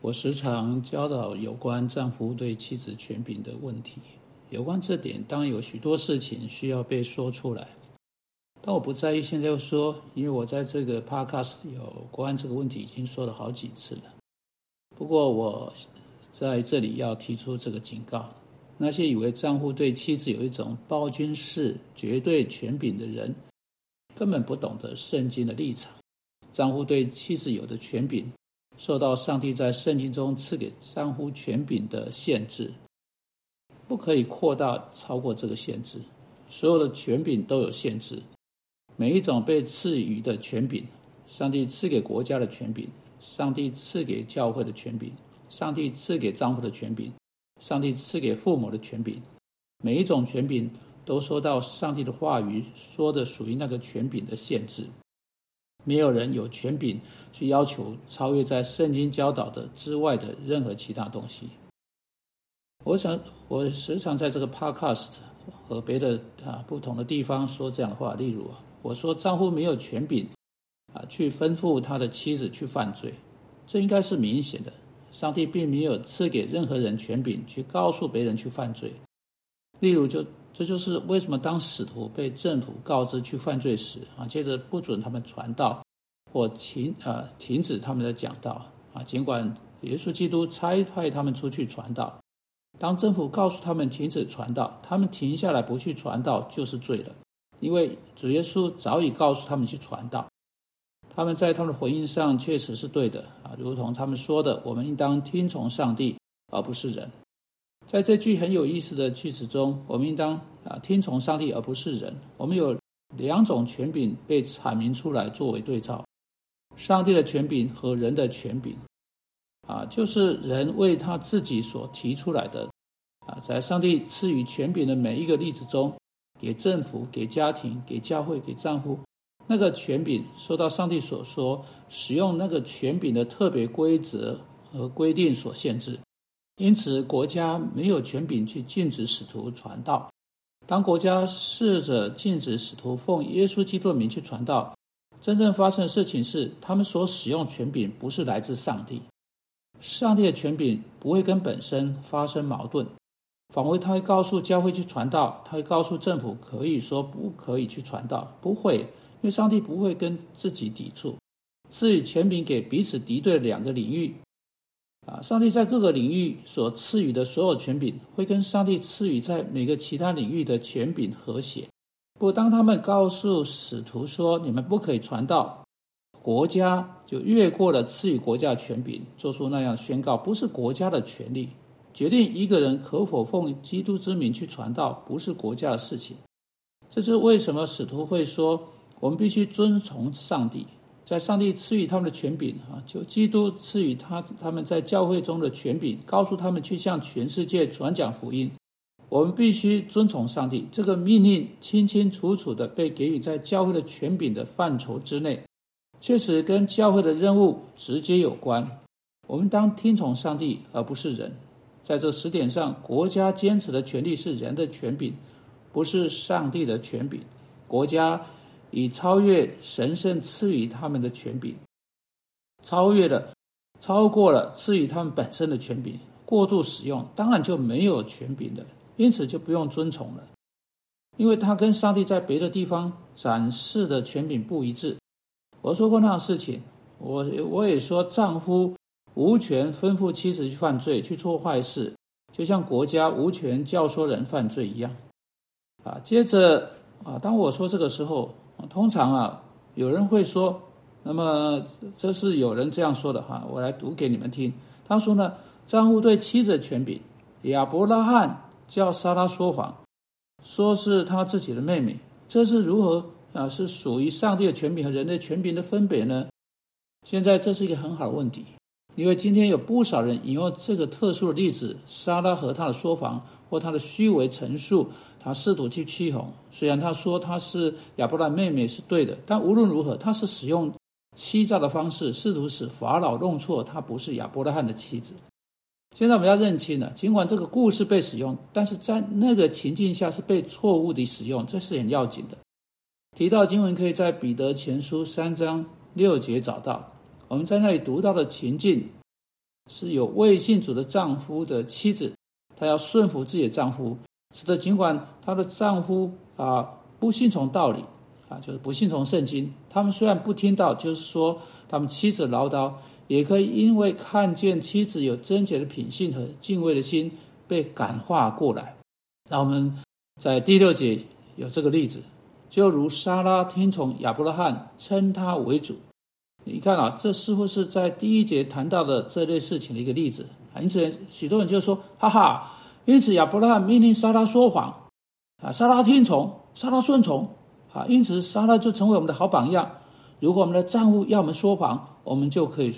我时常教导有关丈夫对妻子权柄的问题。有关这点，当然有许多事情需要被说出来，但我不在意现在又说，因为我在这个 podcast 有关这个问题已经说了好几次了。不过我在这里要提出这个警告：那些以为丈夫对妻子有一种暴君式绝对权柄的人，根本不懂得圣经的立场。丈夫对妻子有的权柄。受到上帝在圣经中赐给丈夫权柄的限制，不可以扩大超过这个限制。所有的权柄都有限制，每一种被赐予的权柄，上帝赐给国家的权柄，上帝赐给教会的权柄，上帝赐给丈夫的权柄，上帝赐给父母的权柄，每一种权柄都受到上帝的话语说的属于那个权柄的限制。没有人有权柄去要求超越在圣经教导的之外的任何其他东西。我想，我时常在这个 podcast 和别的啊不同的地方说这样的话。例如啊，我说丈夫没有权柄啊去吩咐他的妻子去犯罪，这应该是明显的。上帝并没有赐给任何人权柄去告诉别人去犯罪。例如，就这就是为什么当使徒被政府告知去犯罪时啊，接着不准他们传道，或停啊停止他们的讲道啊，尽管耶稣基督差派他们出去传道，当政府告诉他们停止传道，他们停下来不去传道就是罪了，因为主耶稣早已告诉他们去传道，他们在他们的回应上确实是对的啊，如同他们说的，我们应当听从上帝而不是人。在这句很有意思的句子中，我们应当啊听从上帝而不是人。我们有两种权柄被阐明出来作为对照：上帝的权柄和人的权柄。啊，就是人为他自己所提出来的。啊，在上帝赐予权柄的每一个例子中，给政府、给家庭、给教会、给丈夫，那个权柄受到上帝所说使用那个权柄的特别规则和规定所限制。因此，国家没有权柄去禁止使徒传道。当国家试着禁止使徒奉耶稣基督名去传道，真正发生的事情是，他们所使用权柄不是来自上帝。上帝的权柄不会跟本身发生矛盾，反为他会告诉教会去传道，他会告诉政府可以说不可以去传道，不会，因为上帝不会跟自己抵触。赐予权柄给彼此敌对的两个领域。啊，上帝在各个领域所赐予的所有权柄，会跟上帝赐予在每个其他领域的权柄和谐。不，当他们告诉使徒说你们不可以传道，国家就越过了赐予国家权柄，做出那样宣告，不是国家的权利决定一个人可否奉基督之名去传道，不是国家的事情。这是为什么使徒会说我们必须遵从上帝。在上帝赐予他们的权柄啊，就基督赐予他他们在教会中的权柄，告诉他们去向全世界传讲福音。我们必须遵从上帝这个命令，清清楚楚的被给予在教会的权柄的范畴之内，确实跟教会的任务直接有关。我们当听从上帝，而不是人。在这十点上，国家坚持的权利是人的权柄，不是上帝的权柄。国家。以超越神圣赐予他们的权柄，超越了、超过了赐予他们本身的权柄，过度使用，当然就没有权柄了，因此就不用遵从了，因为他跟上帝在别的地方展示的权柄不一致。我说过那样事情，我我也说丈夫无权吩咐妻子去犯罪、去做坏事，就像国家无权教唆人犯罪一样。啊，接着啊，当我说这个时候。通常啊，有人会说，那么这是有人这样说的哈，我来读给你们听。他说呢，丈夫对妻子的权柄，亚伯拉罕叫莎拉说谎，说是他自己的妹妹，这是如何啊？是属于上帝的权柄和人类权柄的分别呢？现在这是一个很好的问题，因为今天有不少人引用这个特殊的例子，莎拉和他的说谎。或他的虚伪陈述，他试图去欺哄。虽然他说他是亚伯拉罕妹妹是对的，但无论如何，他是使用欺诈的方式，试图使法老弄错他不是亚伯拉罕的妻子。现在我们要认清了，尽管这个故事被使用，但是在那个情境下是被错误的使用，这是很要紧的。提到经文，可以在彼得前书三章六节找到。我们在那里读到的情境，是有未信主的丈夫的妻子，她要顺服自己的丈夫，使得尽管她的丈夫啊不信从道理啊，就是不信从圣经，他们虽然不听到，就是说他们妻子唠叨，也可以因为看见妻子有贞洁的品性和敬畏的心，被感化过来。那我们在第六节有这个例子，就如莎拉听从亚伯拉罕，称他为主。你看啊，这似乎是在第一节谈到的这类事情的一个例子啊。因此，许多人就说：“哈哈，因此亚伯拉罕命令莎拉说谎啊，莎拉听从，莎拉顺从啊，因此莎拉就成为我们的好榜样。如果我们的丈夫要我们说谎，我们就可以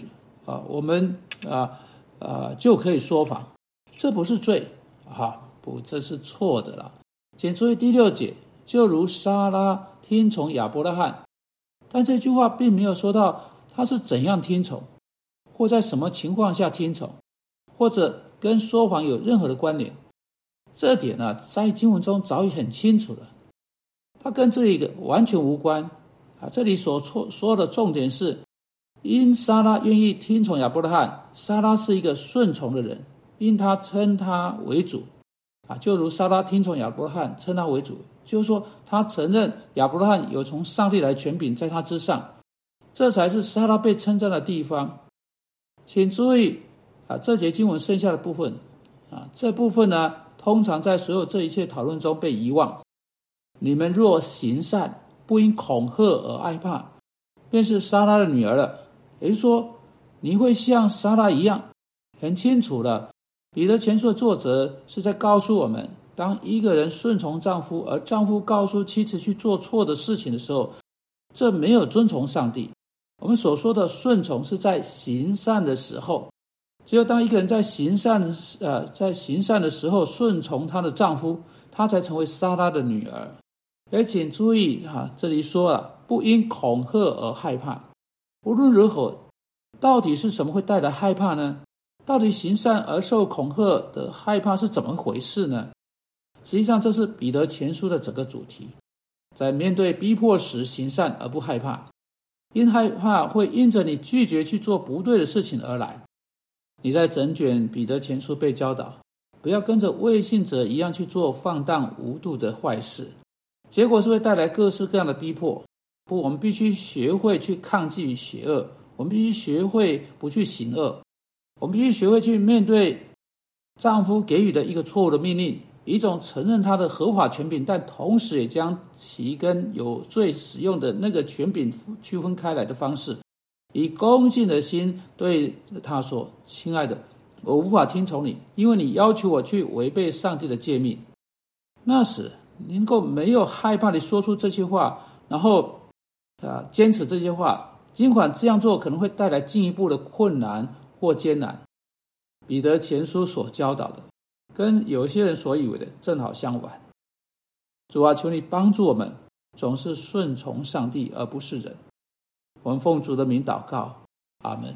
啊，我们啊啊就可以说谎，这不是罪啊。”不，这是错的了。请注意第六节，就如莎拉听从亚伯拉罕，但这句话并没有说到他是怎样听从，或在什么情况下听从，或者跟说谎有任何的关联。这点呢，在经文中早已很清楚了，它跟这一个完全无关啊。这里所错说的重点是，因莎拉愿意听从亚伯拉罕，莎拉是一个顺从的人，因他称他为主。啊，就如撒拉听从亚伯拉罕，称他为主，就是说他承认亚伯拉罕有从上帝来权柄在他之上，这才是撒拉被称赞的地方。请注意啊，这节经文剩下的部分啊，这部分呢，通常在所有这一切讨论中被遗忘。你们若行善，不因恐吓而害怕，便是撒拉的女儿了。也就是说，你会像撒拉一样，很清楚的。彼得前书的作者是在告诉我们：当一个人顺从丈夫，而丈夫告诉妻子去做错的事情的时候，这没有遵从上帝。我们所说的顺从是在行善的时候，只有当一个人在行善，呃，在行善的时候顺从她的丈夫，她才成为莎拉的女儿。而请注意哈，这里说了，不因恐吓而害怕。无论如何，到底是什么会带来害怕呢？到底行善而受恐吓的害怕是怎么回事呢？实际上，这是彼得前书的整个主题。在面对逼迫时行善而不害怕，因害怕会因着你拒绝去做不对的事情而来。你在整卷彼得前书被教导，不要跟着未信者一样去做放荡无度的坏事，结果是会带来各式各样的逼迫。不，我们必须学会去抗拒邪恶，我们必须学会不去行恶。我们必须学会去面对丈夫给予的一个错误的命令，一种承认他的合法权柄，但同时也将其跟有罪使用的那个权柄区分开来的方式，以恭敬的心对他说：“亲爱的，我无法听从你，因为你要求我去违背上帝的诫命。”那时能够没有害怕地说出这些话，然后啊坚持这些话，尽管这样做可能会带来进一步的困难。或艰难，彼得前书所教导的，跟有些人所以为的正好相反。主啊，求你帮助我们，总是顺从上帝而不是人。我们奉主的名祷告，阿门。